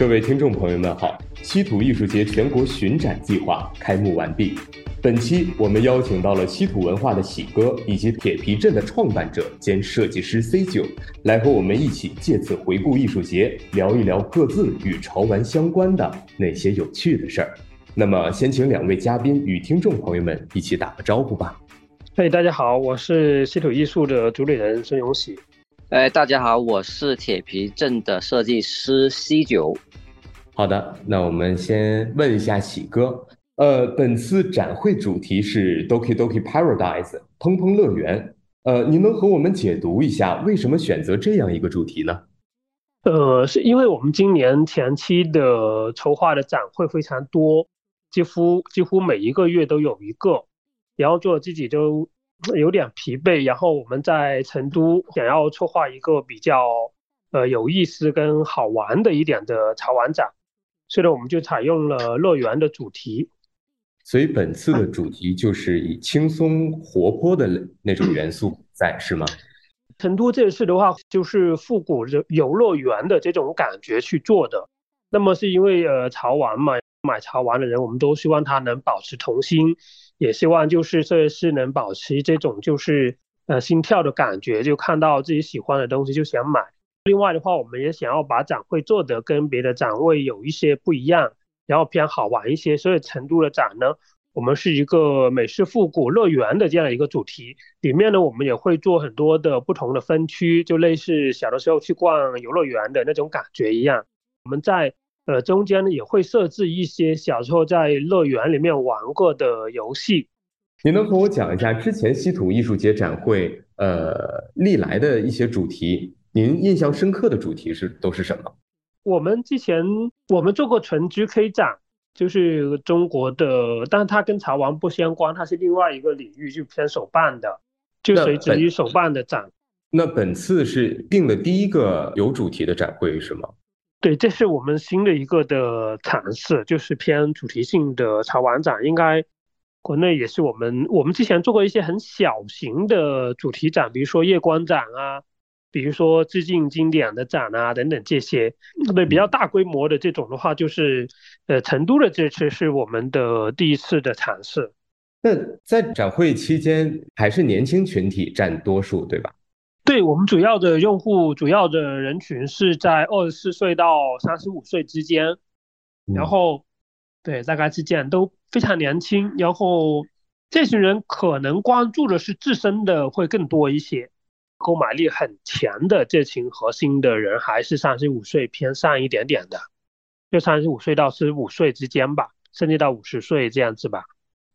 各位听众朋友们好，稀土艺术节全国巡展计划开幕完毕。本期我们邀请到了稀土文化的喜哥以及铁皮镇的创办者兼设计师 C 九，来和我们一起借此回顾艺术节，聊一聊各自与潮玩相关的那些有趣的事儿。那么，先请两位嘉宾与听众朋友们一起打个招呼吧。嘿，大家好，我是稀土艺术的主理人孙永喜。哎，大家好，我是铁皮镇的设计师 C 九。好的，那我们先问一下喜哥。呃，本次展会主题是 Doki Doki Paradise，砰砰乐园。呃，您能和我们解读一下为什么选择这样一个主题呢？呃，是因为我们今年前期的筹划的展会非常多，几乎几乎每一个月都有一个，然后做自己都有点疲惫。然后我们在成都想要策划一个比较呃有意思跟好玩的一点的潮玩展，所以呢，我们就采用了乐园的主题。所以本次的主题就是以轻松活泼的那种元素在，是吗？成都这次的话，就是复古游游乐园的这种感觉去做的。那么是因为呃潮玩嘛，买潮玩的人，我们都希望他能保持童心，也希望就是设计师能保持这种就是呃心跳的感觉，就看到自己喜欢的东西就想买。另外的话，我们也想要把展会做得跟别的展会有一些不一样。然后偏好玩一些，所以成都的展呢，我们是一个美式复古乐园的这样的一个主题。里面呢，我们也会做很多的不同的分区，就类似小的时候去逛游乐园的那种感觉一样。我们在呃中间呢，也会设置一些小时候在乐园里面玩过的游戏。您能和我讲一下之前稀土艺术节展会呃历来的一些主题？您印象深刻的主题是都是什么？我们之前我们做过纯 GK 展，就是中国的，但是它跟潮玩不相关，它是另外一个领域，就偏手办的，就垂直于手办的展。那本次是定的第一个有主题的展会是吗？对，这是我们新的一个的尝试，就是偏主题性的潮玩展。应该国内也是我们，我们之前做过一些很小型的主题展，比如说夜光展啊。比如说致敬经典的展啊等等这些，对比较大规模的这种的话，就是呃成都的这次是我们的第一次的尝试。那在展会期间还是年轻群体占多数，对吧？对我们主要的用户主要的人群是在二十四岁到三十五岁之间，然后对大概是这样，都非常年轻。然后这群人可能关注的是自身的会更多一些。购买力很强的这群核心的人还是三十五岁偏上一点点的，就三十五岁到四十五岁之间吧，甚至到五十岁这样子吧。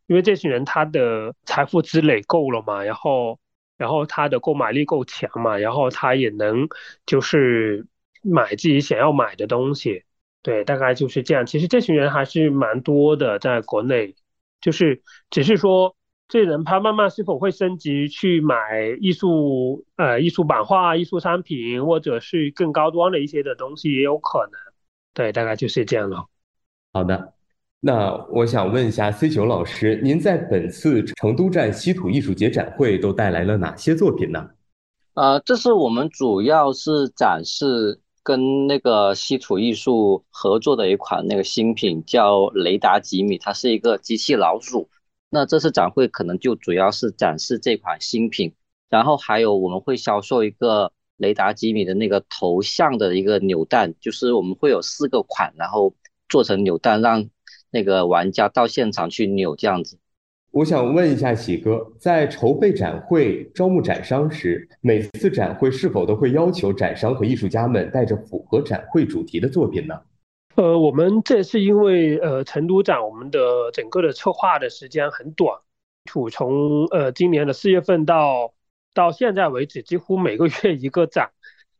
因为这群人他的财富积累够了嘛，然后然后他的购买力够强嘛，然后他也能就是买自己想要买的东西。对，大概就是这样。其实这群人还是蛮多的，在国内，就是只是说。这人他慢慢是否会升级去买艺术呃艺术版画、艺术商品，或者是更高端的一些的东西也有可能。对，大概就是这样了。好的，那我想问一下 C 九老师，您在本次成都站稀土艺术节展会都带来了哪些作品呢？呃，这是我们主要是展示跟那个稀土艺术合作的一款那个新品，叫雷达吉米，它是一个机器老鼠。那这次展会可能就主要是展示这款新品，然后还有我们会销售一个雷达吉米的那个头像的一个扭蛋，就是我们会有四个款，然后做成扭蛋，让那个玩家到现场去扭这样子。我想问一下喜哥，在筹备展会、招募展商时，每次展会是否都会要求展商和艺术家们带着符合展会主题的作品呢？呃，我们这是因为呃成都展我们的整个的策划的时间很短，从呃今年的四月份到到现在为止，几乎每个月一个展。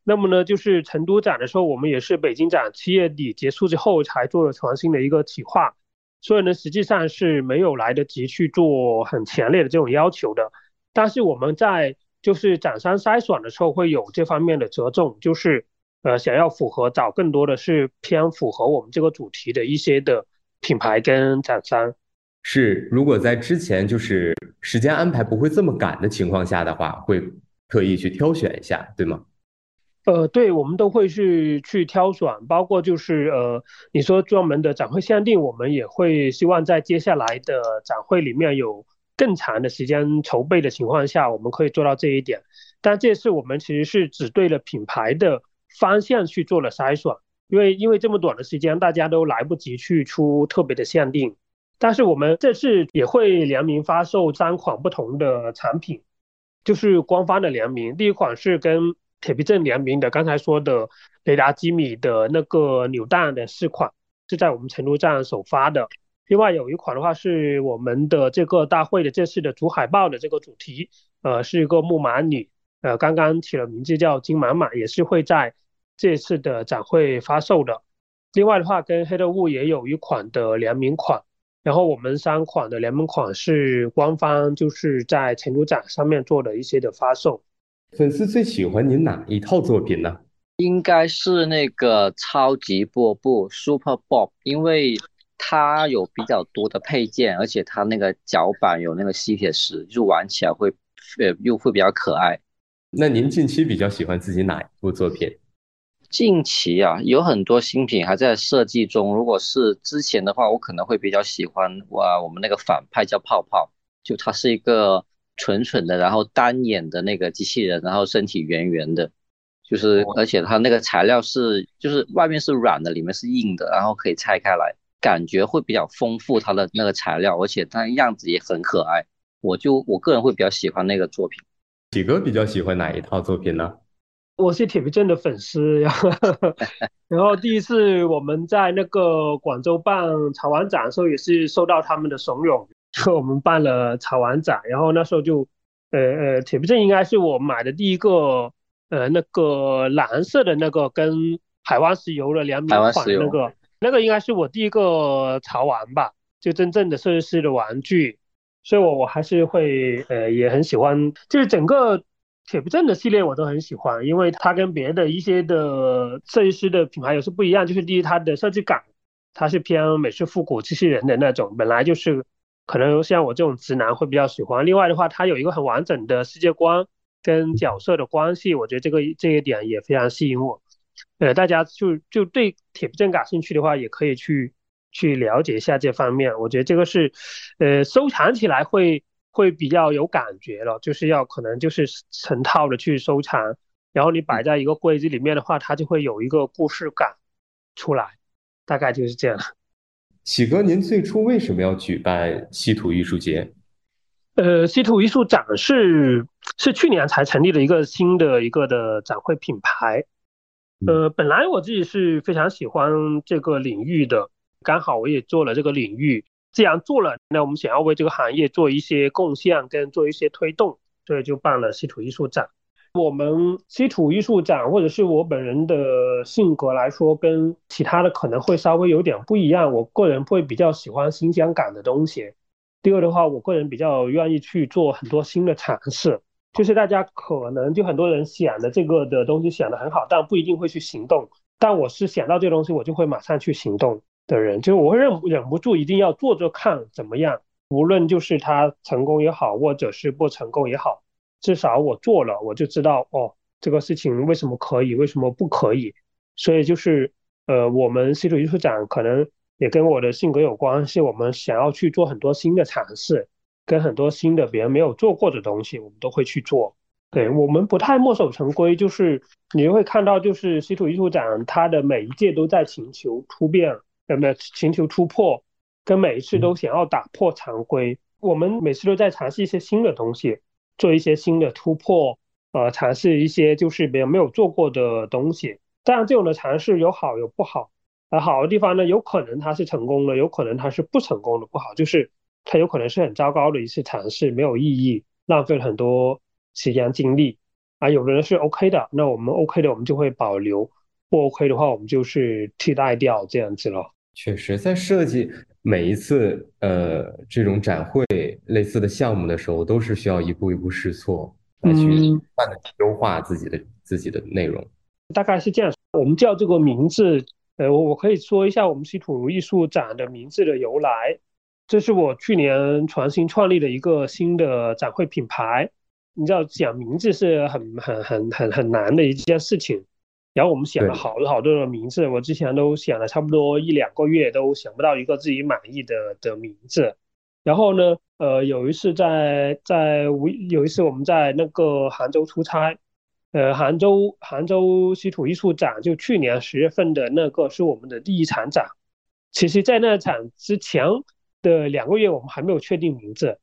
那么呢，就是成都展的时候，我们也是北京展七月底结束之后才做了全新的一个企划，所以呢，实际上是没有来得及去做很强烈的这种要求的。但是我们在就是展商筛选的时候会有这方面的折中，就是。呃，想要符合找更多的是偏符合我们这个主题的一些的品牌跟厂商。是，如果在之前就是时间安排不会这么赶的情况下的话，会特意去挑选一下，对吗？呃，对，我们都会去去挑选，包括就是呃，你说专门的展会限定，我们也会希望在接下来的展会里面有更长的时间筹备的情况下，我们可以做到这一点。但这次我们其实是只对了品牌的方向去做了筛选，因为因为这么短的时间，大家都来不及去出特别的限定。但是我们这次也会联名发售三款不同的产品，就是官方的联名。第一款是跟铁皮镇联名的，刚才说的雷达机米的那个扭蛋的四款是在我们成都站首发的。另外有一款的话是我们的这个大会的这次的主海报的这个主题，呃，是一个木马女。呃，刚刚起了名字叫金满满，也是会在这次的展会发售的。另外的话，跟黑特物也有一款的联名款，然后我们三款的联名款是官方就是在成都展上面做的一些的发售。粉丝最喜欢您哪一套作品呢？应该是那个超级波布 Super Bob，因为它有比较多的配件，而且它那个脚板有那个吸铁石，就玩起来会呃又会比较可爱。那您近期比较喜欢自己哪一部作品？近期啊，有很多新品还在设计中。如果是之前的话，我可能会比较喜欢哇，我们那个反派叫泡泡，就它是一个蠢蠢的，然后单眼的那个机器人，然后身体圆圆的，就是而且它那个材料是就是外面是软的，里面是硬的，然后可以拆开来，感觉会比较丰富它的那个材料，而且它样子也很可爱。我就我个人会比较喜欢那个作品。几哥比较喜欢哪一套作品呢？我是铁皮镇的粉丝，然后 然后第一次我们在那个广州办潮玩展的时候，也是受到他们的怂恿，就我们办了潮玩展，然后那时候就呃呃，铁皮镇应该是我买的第一个呃那个蓝色的那个跟海湾石油的联名款那个，那个应该是我第一个潮玩吧，就真正的设计师的玩具。所以，我我还是会，呃，也很喜欢，就是整个铁皮镇的系列我都很喜欢，因为它跟别的一些的设计师的品牌有时不一样，就是第一，它的设计感，它是偏美式复古机器人的那种，本来就是可能像我这种直男会比较喜欢。另外的话，它有一个很完整的世界观跟角色的关系，我觉得这个这一点也非常吸引我。呃，大家就就对铁皮镇感兴趣的话，也可以去。去了解一下这方面，我觉得这个是，呃，收藏起来会会比较有感觉了，就是要可能就是成套的去收藏，然后你摆在一个柜子里面的话，它就会有一个故事感出来，大概就是这样。喜哥，您最初为什么要举办稀土艺术节？呃，稀土艺术展是是去年才成立的一个新的一个的展会品牌，呃，本来我自己是非常喜欢这个领域的。刚好我也做了这个领域，既然做了，那我们想要为这个行业做一些贡献跟做一些推动，所以就办了稀土艺术展。我们稀土艺术展或者是我本人的性格来说，跟其他的可能会稍微有点不一样。我个人会比较喜欢新鲜感的东西。第二的话，我个人比较愿意去做很多新的尝试。就是大家可能就很多人想的这个的东西想的很好，但不一定会去行动。但我是想到这个东西，我就会马上去行动。的人，就我会忍忍不住一定要做做看怎么样，无论就是他成功也好，或者是不成功也好，至少我做了，我就知道哦，这个事情为什么可以，为什么不可以。所以就是呃，我们稀土艺术展可能也跟我的性格有关系，我们想要去做很多新的尝试，跟很多新的别人没有做过的东西，我们都会去做。对我们不太墨守成规，就是你会看到，就是稀土艺术展它的每一届都在请求突变。有没有寻求突破？跟每一次都想要打破常规，我们每次都在尝试一些新的东西，做一些新的突破，呃，尝试一些就是别人没有做过的东西。当然，这种的尝试有好有不好，而好的地方呢，有可能它是成功的，有可能它是不成功的。不好就是它有可能是很糟糕的一次尝试，没有意义，浪费了很多时间精力。啊，有的人是 OK 的，那我们 OK 的，我们就会保留；不 OK 的话，我们就是替代掉这样子了。确实，在设计每一次呃这种展会类似的项目的时候，都是需要一步一步试错来去不断的优化自己的自己的内容。大概是这样，我们叫这个名字，呃，我我可以说一下我们稀土艺术展的名字的由来。这是我去年重新创立的一个新的展会品牌。你知道讲名字是很很很很很难的一件事情，然后我们想了好多好多的名字，我之前都想了差不多一两个月，都想不到一个自己满意的的名字。然后呢，呃，有一次在在无有一次我们在那个杭州出差，呃，杭州杭州稀土艺术展就去年十月份的那个是我们的第一场展。其实，在那场之前的两个月，我们还没有确定名字。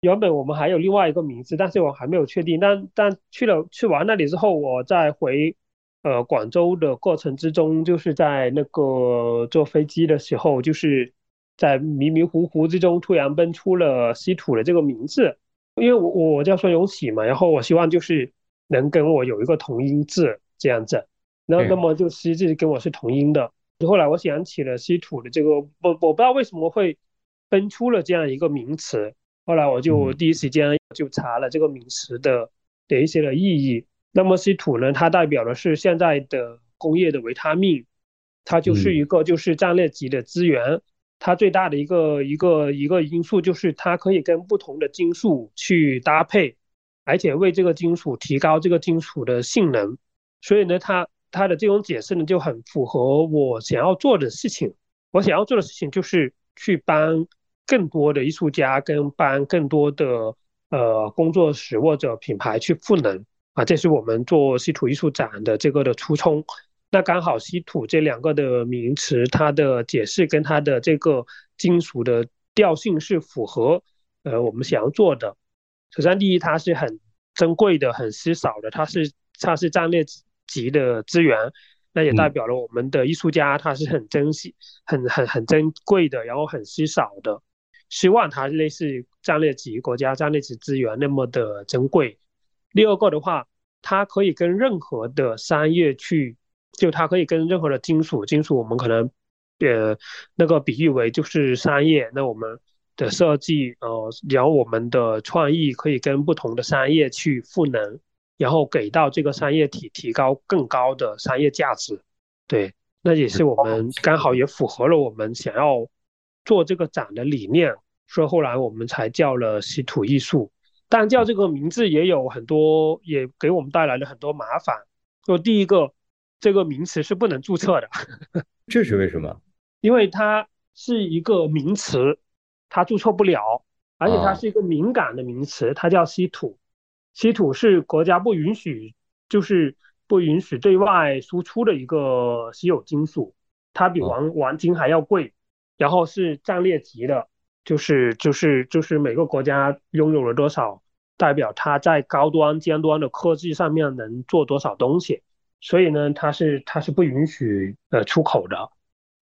原本我们还有另外一个名字，但是我还没有确定。但但去了去完那里之后，我再回。呃，广州的过程之中，就是在那个坐飞机的时候，就是在迷迷糊糊之中，突然蹦出了稀土的这个名字。因为我我叫孙永喜嘛，然后我希望就是能跟我有一个同音字这样子，然后那么就实际跟我是同音的。后来我想起了稀土的这个，我我不知道为什么会蹦出了这样一个名词。后来我就第一时间就查了这个名词的的一些的意义。那么稀土呢？它代表的是现在的工业的维他命，它就是一个就是战略级的资源。它最大的一个一个一个因素就是它可以跟不同的金属去搭配，而且为这个金属提高这个金属的性能。所以呢，它它的这种解释呢就很符合我想要做的事情。我想要做的事情就是去帮更多的艺术家跟帮更多的呃工作室或者品牌去赋能。啊，这是我们做稀土艺术展的这个的初衷。那刚好稀土这两个的名词，它的解释跟它的这个金属的调性是符合，呃，我们想要做的。首先，第一，它是很珍贵的、很稀少的，它是它是战略级的资源，那也代表了我们的艺术家他是很珍惜、很很很珍贵的，然后很稀少的，希望它类似战略级国家战略级资源那么的珍贵。第二个的话，它可以跟任何的商业去，就它可以跟任何的金属，金属我们可能，呃，那个比喻为就是商业，那我们的设计，呃，然后我们的创意可以跟不同的商业去赋能，然后给到这个商业体提高更高的商业价值，对，那也是我们刚好也符合了我们想要做这个展的理念，所以后来我们才叫了稀土艺术。但叫这个名字也有很多，也给我们带来了很多麻烦。就第一个，这个名词是不能注册的，这是为什么？因为它是一个名词，它注册不了，而且它是一个敏感的名词，它叫稀土。稀土是国家不允许，就是不允许对外输出的一个稀有金属，它比黄黄金还要贵，然后是战略级的。就是就是就是每个国家拥有了多少，代表它在高端尖端的科技上面能做多少东西，所以呢，它是它是不允许呃出口的。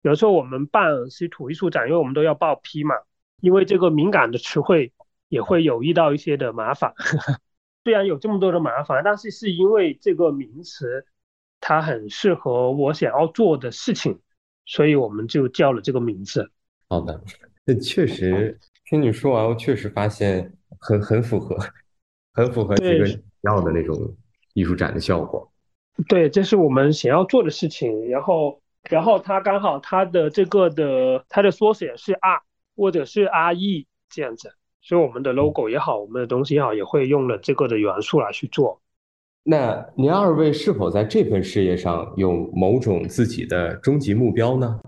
有时候我们办稀土艺术展，因为我们都要报批嘛，因为这个敏感的词汇也会有遇到一些的麻烦。虽然有这么多的麻烦，但是是因为这个名词它很适合我想要做的事情，所以我们就叫了这个名字。好的。这确实，听你说完，我确实发现很很符合，很符合这个要的那种艺术展的效果。对，这是我们想要做的事情。然后，然后它刚好它的这个的它的缩写是 R 或者是 RE 这样子，所以我们的 logo 也好，我们的东西也好，也会用了这个的元素来去做。那您二位是否在这份事业上有某种自己的终极目标呢？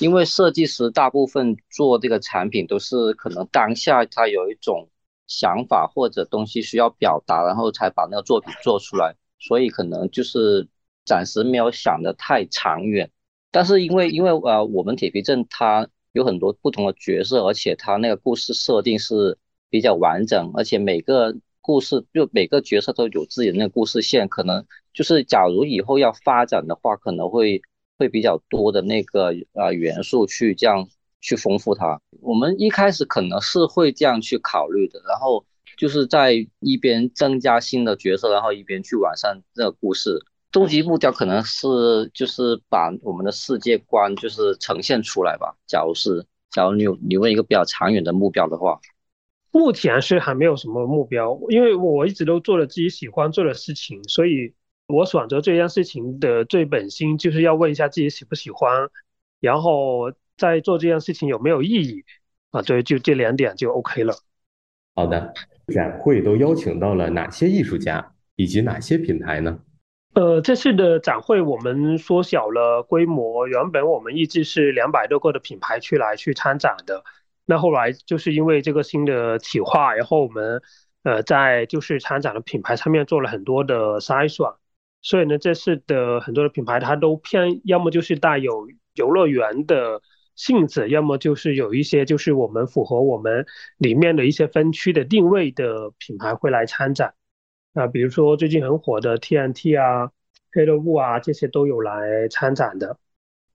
因为设计师大部分做这个产品都是可能当下他有一种想法或者东西需要表达，然后才把那个作品做出来，所以可能就是暂时没有想的太长远。但是因为因为呃我们铁皮镇它有很多不同的角色，而且它那个故事设定是比较完整，而且每个故事就每个角色都有自己的那个故事线，可能就是假如以后要发展的话，可能会。会比较多的那个呃元素去这样去丰富它。我们一开始可能是会这样去考虑的，然后就是在一边增加新的角色，然后一边去完善这个故事。终极目标可能是就是把我们的世界观就是呈现出来吧。假如是假如你有你问一个比较长远的目标的话，目前是还没有什么目标，因为我一直都做了自己喜欢做的事情，所以。我选择这件事情的最本心，就是要问一下自己喜不喜欢，然后再做这件事情有没有意义啊？对，就这两点就 OK 了。好的，展会都邀请到了哪些艺术家以及哪些品牌呢？呃，这次的展会我们缩小了规模，原本我们预计是两百多个的品牌去来去参展的，那后来就是因为这个新的企划，然后我们呃在就是参展的品牌上面做了很多的筛选，所以呢，这次的很多的品牌它都偏要么就是带有游乐园的性质，要么就是有一些就是我们符合我们里面的一些分区的定位的品牌会来参展。啊，比如说最近很火的 TNT 啊、黑乐物啊，这些都有来参展的。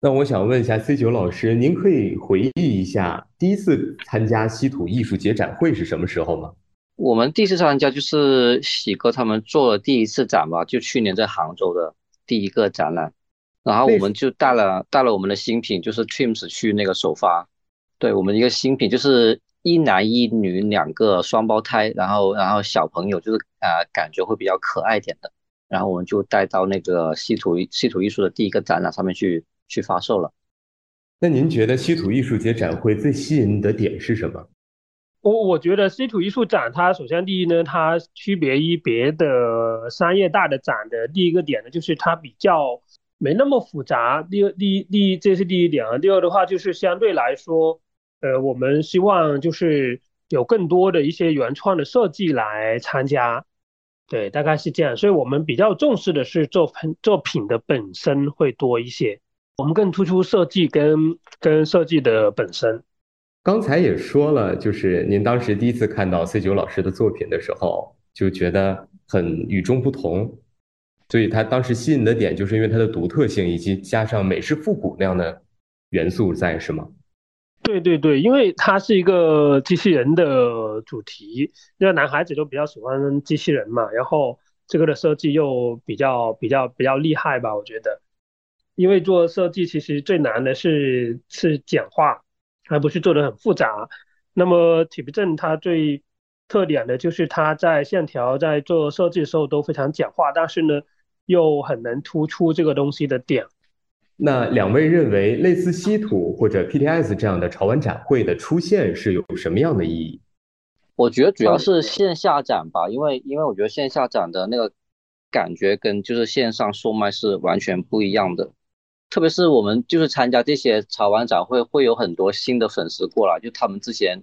那我想问一下 C 九老师，您可以回忆一下第一次参加稀土艺术节展会是什么时候吗？我们第一次参加就是喜哥他们做了第一次展吧，就去年在杭州的第一个展览，然后我们就带了带了我们的新品，就是 Trims 去那个首发，对我们一个新品就是。一男一女两个双胞胎，然后然后小朋友就是呃感觉会比较可爱点的，然后我们就带到那个稀土稀土艺术的第一个展览上面去去发售了。那您觉得稀土艺术节展会最吸引的点是什么？我我觉得稀土艺术展它首先第一呢，它区别于别的商业大的展的第一个点呢，就是它比较没那么复杂。第二第一第一这是第一点啊。第二的话就是相对来说。呃，我们希望就是有更多的一些原创的设计来参加，对，大概是这样。所以我们比较重视的是作品作品的本身会多一些，我们更突出设计跟跟设计的本身。刚才也说了，就是您当时第一次看到 C 九老师的作品的时候，就觉得很与众不同，所以他当时吸引的点就是因为它的独特性，以及加上美式复古那样的元素在，是吗？对对对，因为它是一个机器人的主题，因为男孩子都比较喜欢机器人嘛，然后这个的设计又比较比较比较厉害吧，我觉得。因为做设计其实最难的是是简化，而不是做的很复杂。那么体皮症它最特点的就是它在线条在做设计的时候都非常简化，但是呢又很能突出这个东西的点。那两位认为，类似稀土或者 PTS 这样的潮玩展会的出现是有什么样的意义？我觉得主要是线下展吧，因为因为我觉得线下展的那个感觉跟就是线上售卖是完全不一样的。特别是我们就是参加这些潮玩展会，会有很多新的粉丝过来，就他们之前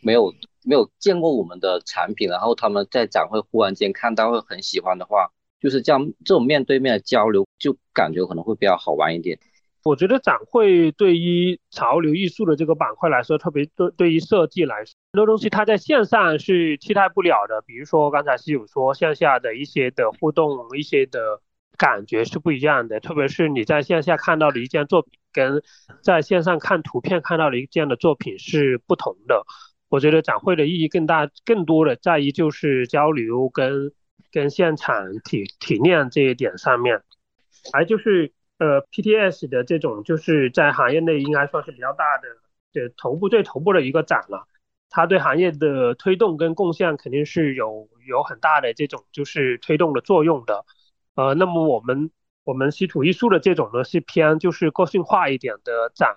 没有没有见过我们的产品，然后他们在展会忽然间看到会很喜欢的话。就是这样，这种面对面的交流就感觉可能会比较好玩一点。我觉得展会对于潮流艺术的这个板块来说，特别对对于设计来说，很多东西它在线上是替代不了的。比如说刚才是有说线下的一些的互动，一些的感觉是不一样的。特别是你在线下看到的一件作品，跟在线上看图片看到的一件的作品是不同的。我觉得展会的意义更大，更多的在于就是交流跟。跟现场体体验这一点上面，还就是呃 PTS 的这种就是在行业内应该算是比较大的，对头部最头部的一个展了，它对行业的推动跟贡献肯定是有有很大的这种就是推动的作用的，呃，那么我们我们稀土艺术的这种呢是偏就是个性化一点的展，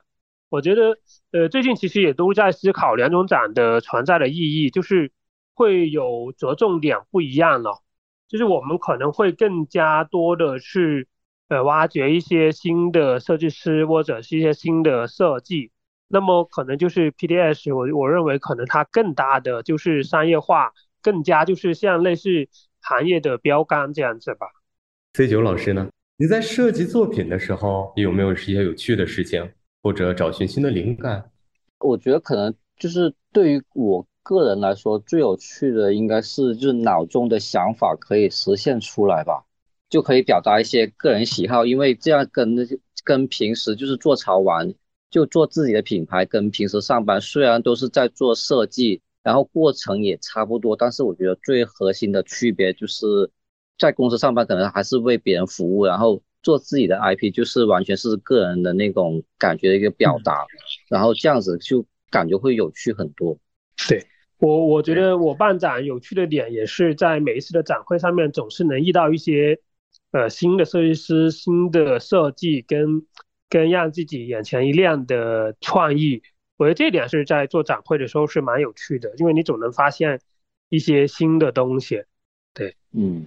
我觉得呃最近其实也都在思考两种展的存在的意义，就是会有着重点不一样了。就是我们可能会更加多的去呃挖掘一些新的设计师或者是一些新的设计，那么可能就是 PDS，我我认为可能它更大的就是商业化，更加就是像类似行业的标杆这样子吧。C 九老师呢？你在设计作品的时候有没有一些有趣的事情，或者找寻新的灵感？我觉得可能就是对于我。个人来说，最有趣的应该是就是脑中的想法可以实现出来吧，就可以表达一些个人喜好。因为这样跟那些跟平时就是做潮玩，就做自己的品牌，跟平时上班虽然都是在做设计，然后过程也差不多，但是我觉得最核心的区别就是在公司上班可能还是为别人服务，然后做自己的 IP 就是完全是个人的那种感觉的一个表达，然后这样子就感觉会有趣很多。对。我我觉得我办展有趣的点也是在每一次的展会上面总是能遇到一些呃新的设计师、新的设计跟跟让自己眼前一亮的创意。我觉得这点是在做展会的时候是蛮有趣的，因为你总能发现一些新的东西。对，嗯，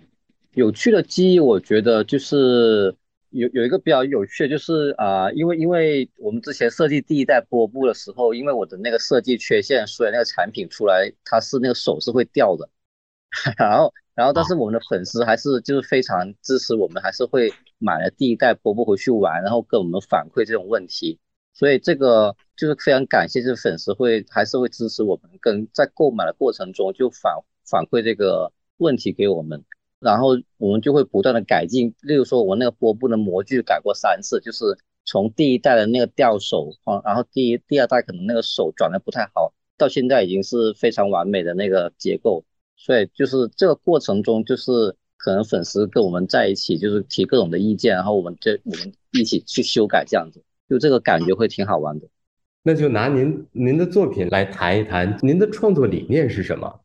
有趣的记忆，我觉得就是有有一个比较有趣的，就是啊，因为因为我们之前设计第一代波布的时候，因为我的那个设计缺陷，所以那个产品出来它是那个手是会掉的，然后然后但是我们的粉丝还是就是非常支持我们，还是会买了第一代波布回去玩，然后跟我们反馈这种问题，所以这个就是非常感谢，就是粉丝会还是会支持我们，跟在购买的过程中就反反馈这个问题给我们。然后我们就会不断的改进，例如说，我那个波布的模具改过三次，就是从第一代的那个吊手啊，然后第一、第二代可能那个手转的不太好，到现在已经是非常完美的那个结构。所以就是这个过程中，就是可能粉丝跟我们在一起，就是提各种的意见，然后我们就我们一起去修改，这样子，就这个感觉会挺好玩的。那就拿您您的作品来谈一谈，您的创作理念是什么？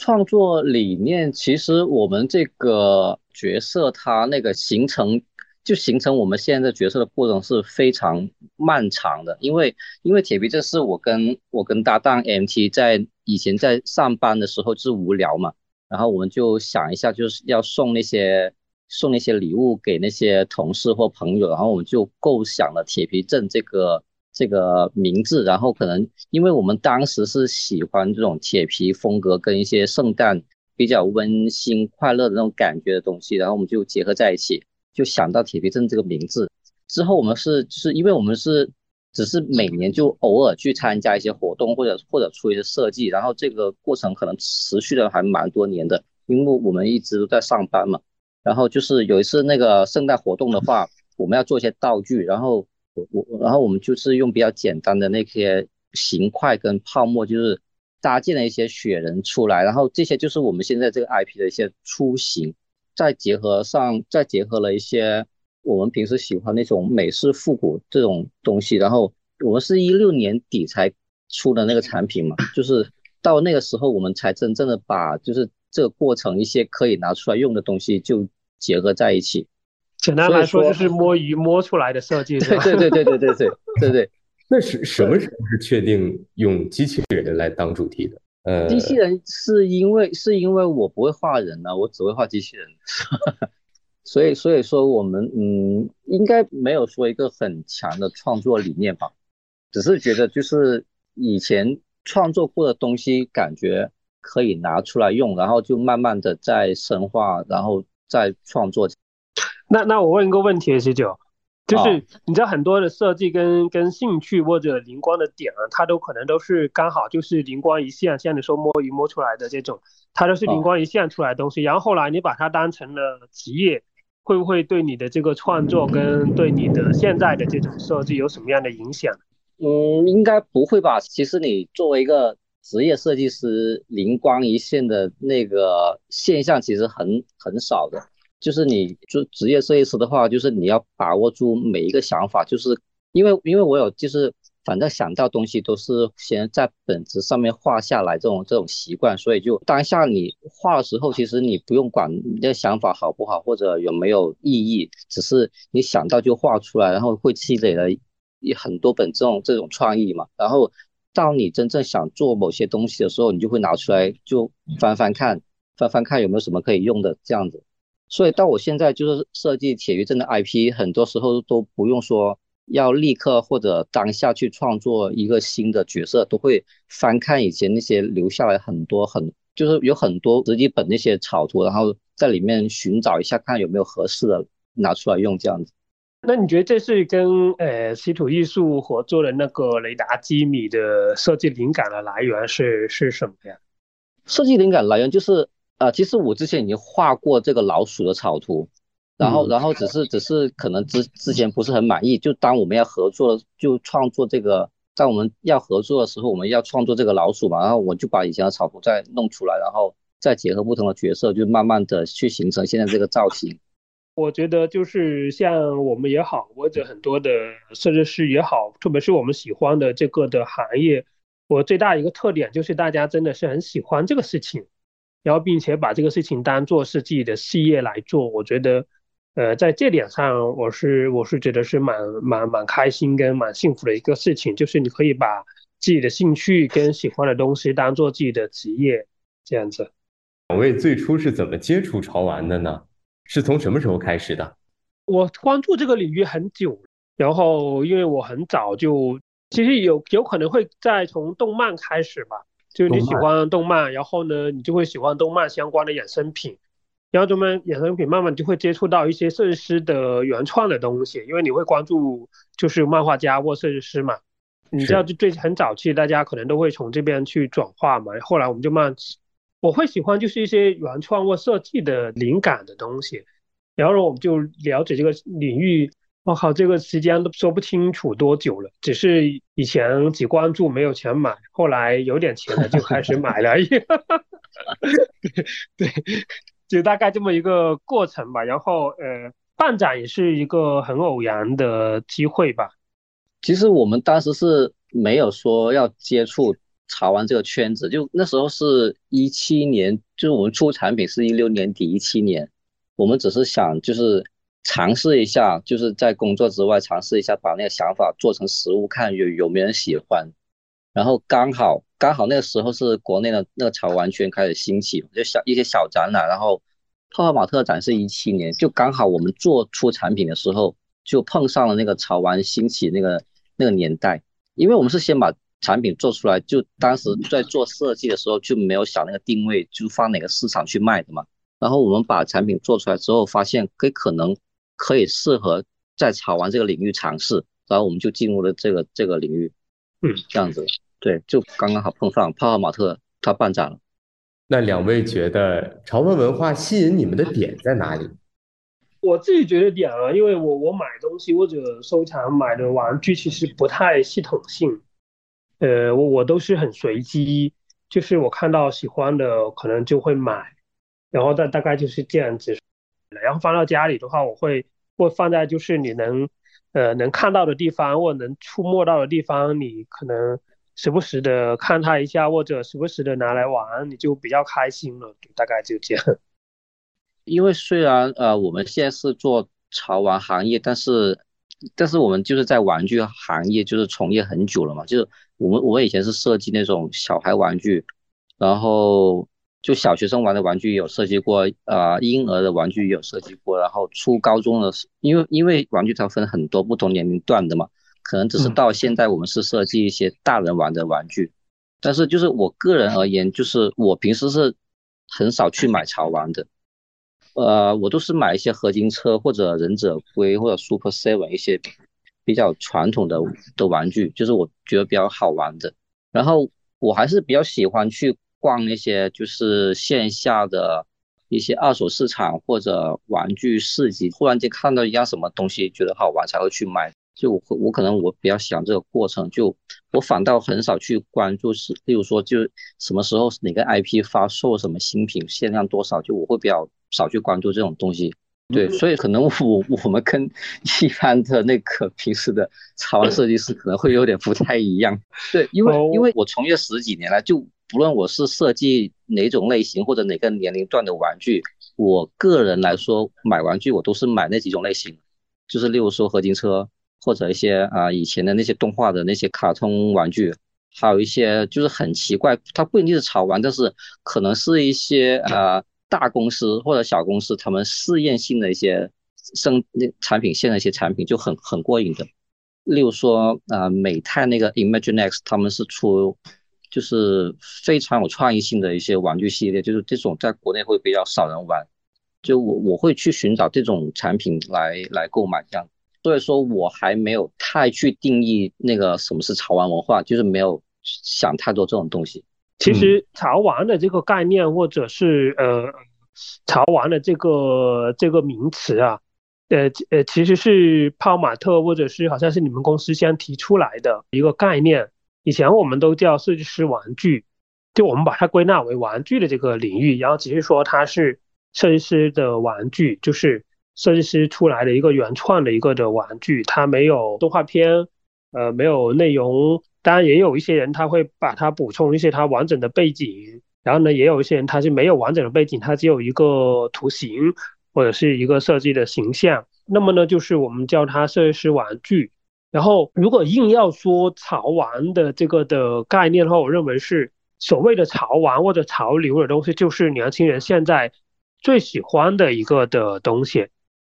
创作理念其实我们这个角色它那个形成就形成我们现在角色的过程是非常漫长的，因为因为铁皮这是我跟我跟搭档 MT 在以前在上班的时候是无聊嘛，然后我们就想一下就是要送那些送那些礼物给那些同事或朋友，然后我们就构想了铁皮镇这个。这个名字，然后可能因为我们当时是喜欢这种铁皮风格跟一些圣诞比较温馨快乐的那种感觉的东西，然后我们就结合在一起，就想到铁皮镇这个名字。之后我们是是因为我们是只是每年就偶尔去参加一些活动或者或者出一些设计，然后这个过程可能持续的还蛮多年的，因为我们一直都在上班嘛。然后就是有一次那个圣诞活动的话，我们要做一些道具，然后。我我然后我们就是用比较简单的那些形块跟泡沫，就是搭建了一些雪人出来，然后这些就是我们现在这个 IP 的一些雏形，再结合上，再结合了一些我们平时喜欢那种美式复古这种东西，然后我们是一六年底才出的那个产品嘛，就是到那个时候我们才真正的把就是这个过程一些可以拿出来用的东西就结合在一起。简单来说就是摸鱼摸出来的设计，对对对对对对对对对。那是什么时候是确定用机器人来当主题的？呃，机器人是因为是因为我不会画人呢，我只会画机器人，所以所以说我们嗯应该没有说一个很强的创作理念吧，只是觉得就是以前创作过的东西感觉可以拿出来用，然后就慢慢的在深化，然后再创作。那那我问一个问题，十九，就是你知道很多的设计跟跟兴趣或者灵光的点啊，它都可能都是刚好就是灵光一现，像你说摸鱼摸出来的这种，它都是灵光一现出来的东西。然后后来你把它当成了职业，会不会对你的这个创作跟对你的现在的这种设计有什么样的影响？嗯，应该不会吧。其实你作为一个职业设计师，灵光一现的那个现象其实很很少的。就是你做职业设计师的话，就是你要把握住每一个想法，就是因为因为我有就是反正想到东西都是先在本子上面画下来这种这种习惯，所以就当下你画的时候，其实你不用管你的想法好不好或者有没有意义，只是你想到就画出来，然后会积累了一很多本这种这种创意嘛，然后到你真正想做某些东西的时候，你就会拿出来就翻翻看，翻翻看有没有什么可以用的这样子。所以到我现在就是设计铁鱼镇的 IP，很多时候都不用说要立刻或者当下去创作一个新的角色，都会翻看以前那些留下来很多很就是有很多实际本那些草图，然后在里面寻找一下看有没有合适的拿出来用这样子。那你觉得这是跟呃稀土艺术合作的那个雷达机米的设计灵感的来源是是什么呀？设计灵感来源就是。啊，其实我之前已经画过这个老鼠的草图，然后，然后只是，只是可能之之前不是很满意。就当我们要合作，就创作这个，在我们要合作的时候，我们要创作这个老鼠嘛，然后我就把以前的草图再弄出来，然后再结合不同的角色，就慢慢的去形成现在这个造型。我觉得就是像我们也好，或者很多的设计师也好，特别是我们喜欢的这个的行业，我最大一个特点就是大家真的是很喜欢这个事情。然后，并且把这个事情当做是自己的事业来做，我觉得，呃，在这点上，我是我是觉得是蛮蛮蛮开心跟蛮幸福的一个事情，就是你可以把自己的兴趣跟喜欢的东西当做自己的职业，这样子。两位最初是怎么接触潮玩的呢？是从什么时候开始的？我关注这个领域很久，然后因为我很早就，其实有有可能会在从动漫开始吧，就你喜欢动漫，然后呢，你就会喜欢动漫相关的衍生品，然后动漫衍生品慢慢就会接触到一些设计师的原创的东西，因为你会关注就是漫画家或设计师嘛。你知道，就最很早期，大家可能都会从这边去转化嘛。后来我们就慢，我会喜欢就是一些原创或设计的灵感的东西。然后我们就了解这个领域。我靠，这个时间都说不清楚多久了。只是以前只关注没有钱买，后来有点钱了就开始买了。对，就大概这么一个过程吧。然后呃，办展也是一个很偶然的机会吧。其实我们当时是没有说要接触潮玩这个圈子，就那时候是一七年，就是我们出产品是一六年底一七年，我们只是想就是尝试一下，就是在工作之外尝试一下把那个想法做成实物，看有有没有人喜欢。然后刚好刚好那个时候是国内的那个潮玩圈开始兴起，就小一些小展览，然后泡泡玛特展是一七年，就刚好我们做出产品的时候就碰上了那个潮玩兴起那个。那个年代，因为我们是先把产品做出来，就当时在做设计的时候就没有想那个定位，就放哪个市场去卖的嘛。然后我们把产品做出来之后，发现可可能可以适合在潮玩这个领域尝试，然后我们就进入了这个这个领域。嗯，这样子，对，就刚刚好碰上泡泡玛特它办展了。那两位觉得潮玩文化吸引你们的点在哪里？我自己觉得点啊，因为我我买东西或者收藏买的玩具其实不太系统性，呃，我我都是很随机，就是我看到喜欢的可能就会买，然后大大概就是这样子，然后放到家里的话，我会会放在就是你能呃能看到的地方或能触摸到的地方，你可能时不时的看它一下，或者时不时的拿来玩，你就比较开心了，大概就这样。因为虽然呃我们现在是做潮玩行业，但是但是我们就是在玩具行业就是从业很久了嘛，就是我们我以前是设计那种小孩玩具，然后就小学生玩的玩具有设计过，呃婴儿的玩具有设计过，然后初高中的，因为因为玩具它分很多不同年龄段的嘛，可能只是到现在我们是设计一些大人玩的玩具，但是就是我个人而言，就是我平时是很少去买潮玩的。呃，我都是买一些合金车或者忍者龟或者 Super Seven 一些比较传统的的玩具，就是我觉得比较好玩的。然后我还是比较喜欢去逛那些就是线下的一些二手市场或者玩具市集，忽然间看到一样什么东西觉得好玩才会去买。就我我可能我比较喜欢这个过程，就我反倒很少去关注是，例如说就什么时候哪个 IP 发售什么新品限量多少，就我会比较。少去关注这种东西，对，所以可能我我们跟一般的那个平时的潮玩设计师可能会有点不太一样，对，因为因为我从业十几年了，就不论我是设计哪种类型或者哪个年龄段的玩具，我个人来说买玩具我都是买那几种类型，就是例如说合金车或者一些啊以前的那些动画的那些卡通玩具，还有一些就是很奇怪，它不一定是潮玩，但是可能是一些呃。大公司或者小公司，他们试验性的一些生那产品线的一些产品就很很过瘾的。例如说，呃，美泰那个 Imaginex，他们是出就是非常有创意性的一些玩具系列，就是这种在国内会比较少人玩。就我我会去寻找这种产品来来购买这样。所以说我还没有太去定义那个什么是潮玩文化，就是没有想太多这种东西。其实潮玩的这个概念，或者是呃潮玩的这个这个名词啊，呃呃，其实是泡玛特或者是好像是你们公司先提出来的一个概念。以前我们都叫设计师玩具，就我们把它归纳为玩具的这个领域，然后只是说它是设计师的玩具，就是设计师出来的一个原创的一个的玩具，它没有动画片，呃，没有内容。当然也有一些人他会把它补充一些它完整的背景，然后呢，也有一些人他是没有完整的背景，他只有一个图形或者是一个设计的形象。那么呢，就是我们叫它设计师玩具。然后如果硬要说潮玩的这个的概念的话，我认为是所谓的潮玩或者潮流的东西，就是年轻人现在最喜欢的一个的东西。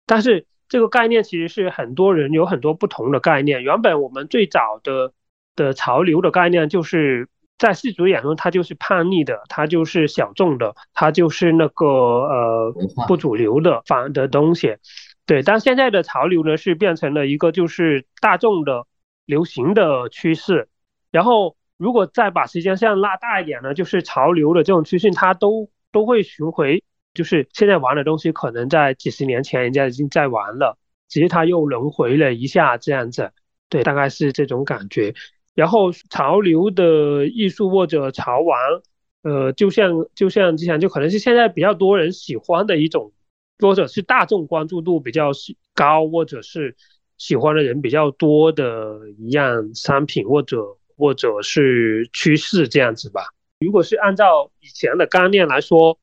但是这个概念其实是很多人有很多不同的概念。原本我们最早的的潮流的概念就是在世俗眼中，它就是叛逆的，它就是小众的，它就是那个呃不主流的反的东西。对，但现在的潮流呢是变成了一个就是大众的流行的趋势。然后如果再把时间线拉大一点呢，就是潮流的这种趋势，它都都会巡回。就是现在玩的东西，可能在几十年前人家已经在玩了，只是它又轮回了一下这样子，对，大概是这种感觉。然后潮流的艺术或者潮玩，呃，就像就像之前就可能是现在比较多人喜欢的一种，或者是大众关注度比较高，或者是喜欢的人比较多的一样商品或者或者是趋势这样子吧。如果是按照以前的概念来说。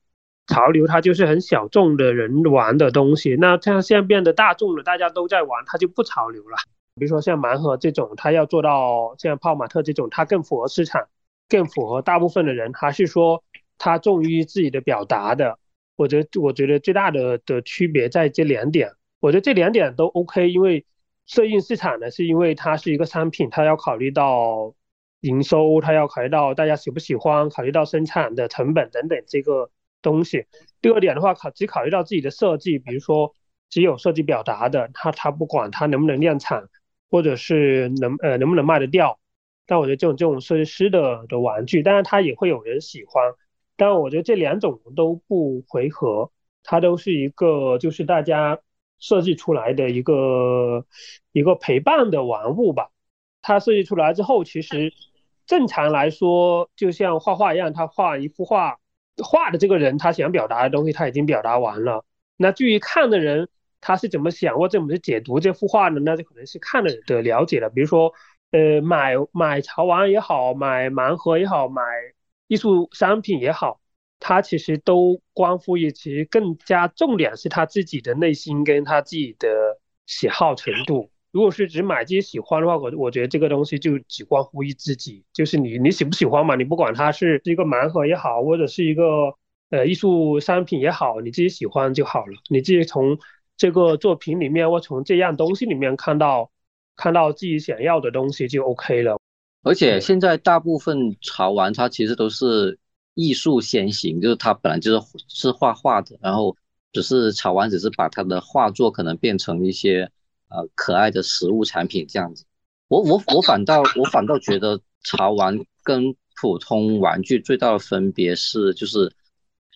潮流它就是很小众的人玩的东西，那像现在变得大众了，大家都在玩，它就不潮流了。比如说像盲盒这种，它要做到像泡玛特这种，它更符合市场，更符合大部分的人，还是说它重于自己的表达的？我觉得我觉得最大的的区别在这两点，我觉得这两点都 OK，因为摄影市场呢，是因为它是一个商品，它要考虑到营收，它要考虑到大家喜不喜欢，考虑到生产的成本等等这个。东西，第二点的话，考只考虑到自己的设计，比如说只有设计表达的，他他不管他能不能量产，或者是能呃能不能卖得掉。但我觉得这种这种设计师的的玩具，当然他也会有人喜欢，但我觉得这两种都不回合，它都是一个就是大家设计出来的一个一个陪伴的玩物吧。它设计出来之后，其实正常来说，就像画画一样，他画一幅画。画的这个人他想表达的东西他已经表达完了，那至于看的人他是怎么想或者怎么去解读这幅画呢？那就可能是看的人的了解了。比如说，呃，买买潮玩也好，买盲盒也好，买艺术商品也好，它其实都关乎于其实更加重点是他自己的内心跟他自己的喜好程度。如果是只买自己喜欢的话，我我觉得这个东西就只关乎于自己，就是你你喜不喜欢嘛？你不管它是一个盲盒也好，或者是一个呃艺术商品也好，你自己喜欢就好了。你自己从这个作品里面或从这样东西里面看到看到自己想要的东西就 OK 了。而且现在大部分潮玩它其实都是艺术先行，就是它本来就是是画画的，然后只是潮玩只是把它的画作可能变成一些。呃，可爱的食物产品这样子，我我我反倒我反倒觉得潮玩跟普通玩具最大的分别是，就是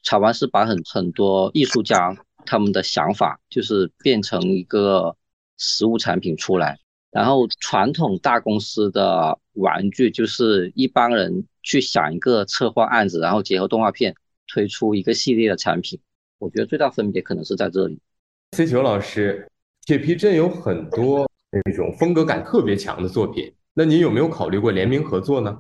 潮玩是把很很多艺术家他们的想法，就是变成一个实物产品出来，然后传统大公司的玩具就是一帮人去想一个策划案子，然后结合动画片推出一个系列的产品，我觉得最大分别可能是在这里。C 九老师。铁皮镇有很多那种风格感特别强的作品，那您有没有考虑过联名合作呢？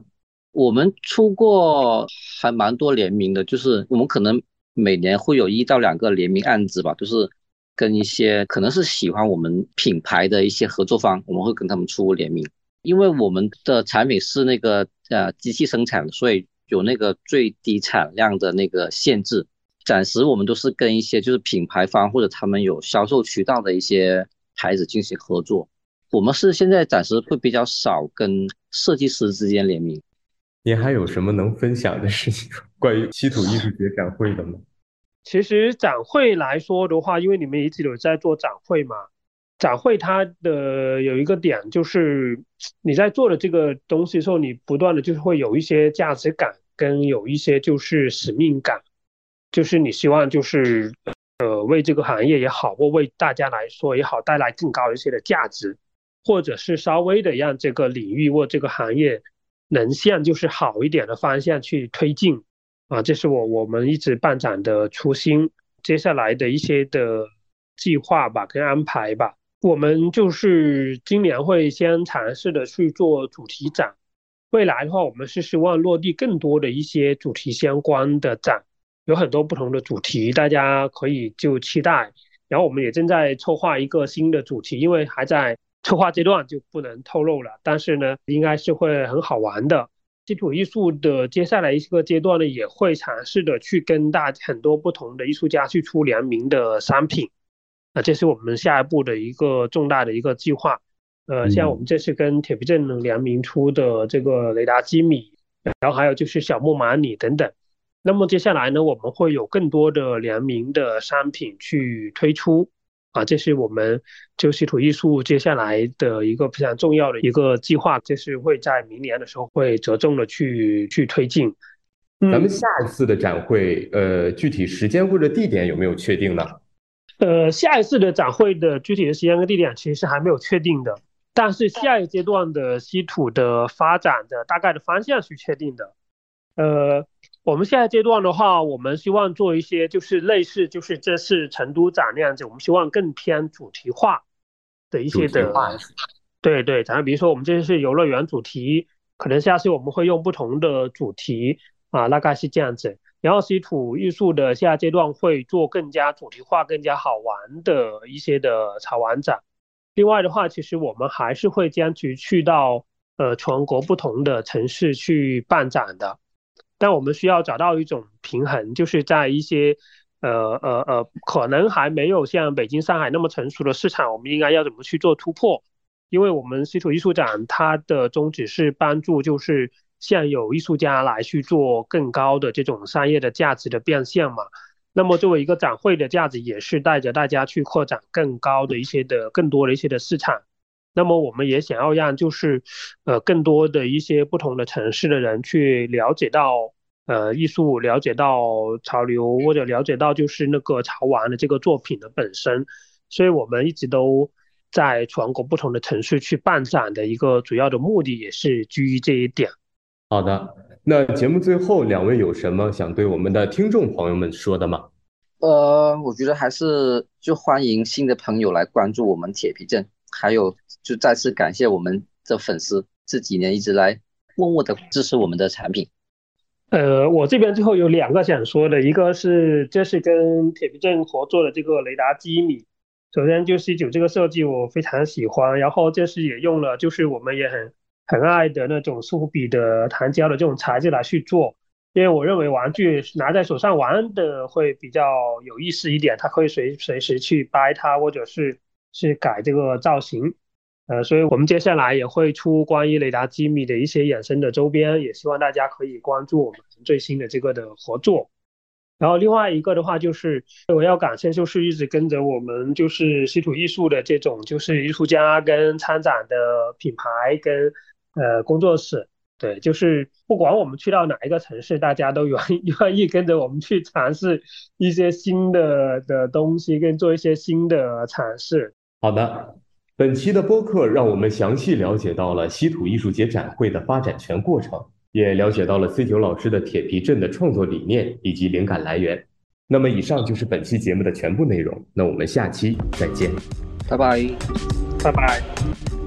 我们出过还蛮多联名的，就是我们可能每年会有一到两个联名案子吧，就是跟一些可能是喜欢我们品牌的一些合作方，我们会跟他们出联名。因为我们的产品是那个呃机器生产的，所以有那个最低产量的那个限制。暂时我们都是跟一些就是品牌方或者他们有销售渠道的一些牌子进行合作。我们是现在暂时会比较少跟设计师之间联名。您还有什么能分享的事情 关于稀土艺术节展会的吗？其实展会来说的话，因为你们一直有在做展会嘛，展会它的有一个点就是你在做的这个东西时候，你不断的就是会有一些价值感，跟有一些就是使命感。就是你希望就是，呃，为这个行业也好，或为大家来说也好，带来更高一些的价值，或者是稍微的让这个领域或这个行业能向就是好一点的方向去推进，啊，这是我我们一直办展的初心。接下来的一些的计划吧，跟安排吧，我们就是今年会先尝试的去做主题展，未来的话，我们是希望落地更多的一些主题相关的展。有很多不同的主题，大家可以就期待。然后我们也正在策划一个新的主题，因为还在策划阶段，就不能透露了。但是呢，应该是会很好玩的。稀土艺术的接下来一个阶段呢，也会尝试的去跟大很多不同的艺术家去出联名的商品，啊，这是我们下一步的一个重大的一个计划。呃，像我们这次跟铁皮镇联名出的这个雷达机米，然后还有就是小木马里等等。那么接下来呢，我们会有更多的联名的商品去推出。啊，这是我们就稀土艺术接下来的一个非常重要的一个计划，就是会在明年的时候会着重的去去推进。咱们下一次的展会，呃，具体时间或者地点有没有确定呢？呃，下一次的展会的具体的时间跟地点其实是还没有确定的，但是下一阶段的稀土的发展的大概的方向是确定的。呃。我们现在阶段的话，我们希望做一些就是类似，就是这次成都展那样子，我们希望更偏主题化的一些的，对对，咱比如说我们这次是游乐园主题，可能下次我们会用不同的主题啊，大概是这样子。然后稀土艺术的下阶段会做更加主题化、更加好玩的一些的潮玩展。另外的话，其实我们还是会坚持去到呃全国不同的城市去办展的。但我们需要找到一种平衡，就是在一些呃呃呃可能还没有像北京、上海那么成熟的市场，我们应该要怎么去做突破？因为我们稀土艺术展它的宗旨是帮助，就是现有艺术家来去做更高的这种商业的价值的变现嘛。那么作为一个展会的价值，也是带着大家去扩展更高的一些的更多的一些的市场。那么我们也想要让就是，呃，更多的一些不同的城市的人去了解到，呃，艺术，了解到潮流，或者了解到就是那个潮玩的这个作品的本身。所以我们一直都在全国不同的城市去办展的一个主要的目的，也是基于这一点。好的，那节目最后两位有什么想对我们的听众朋友们说的吗？呃，我觉得还是就欢迎新的朋友来关注我们铁皮镇。还有，就再次感谢我们的粉丝这几年一直来默默的支持我们的产品。呃，我这边最后有两个想说的，一个是这是跟铁皮镇合作的这个雷达机米，首先就 C 九这个设计我非常喜欢，然后这是也用了就是我们也很很爱的那种苏比的弹胶的这种材质来去做，因为我认为玩具拿在手上玩的会比较有意思一点，它可以随随时去掰它，或者是。去改这个造型，呃，所以我们接下来也会出关于雷达机密的一些衍生的周边，也希望大家可以关注我们最新的这个的合作。然后另外一个的话，就是我要感谢，就是一直跟着我们就是稀土艺术的这种就是艺术家跟参展的品牌跟呃工作室。对，就是不管我们去到哪一个城市，大家都愿意 愿意跟着我们去尝试一些新的的东西，跟做一些新的尝试。好的，本期的播客让我们详细了解到了稀土艺术节展会的发展全过程，也了解到了 C 九老师的铁皮镇的创作理念以及灵感来源。那么，以上就是本期节目的全部内容。那我们下期再见，拜拜，拜拜。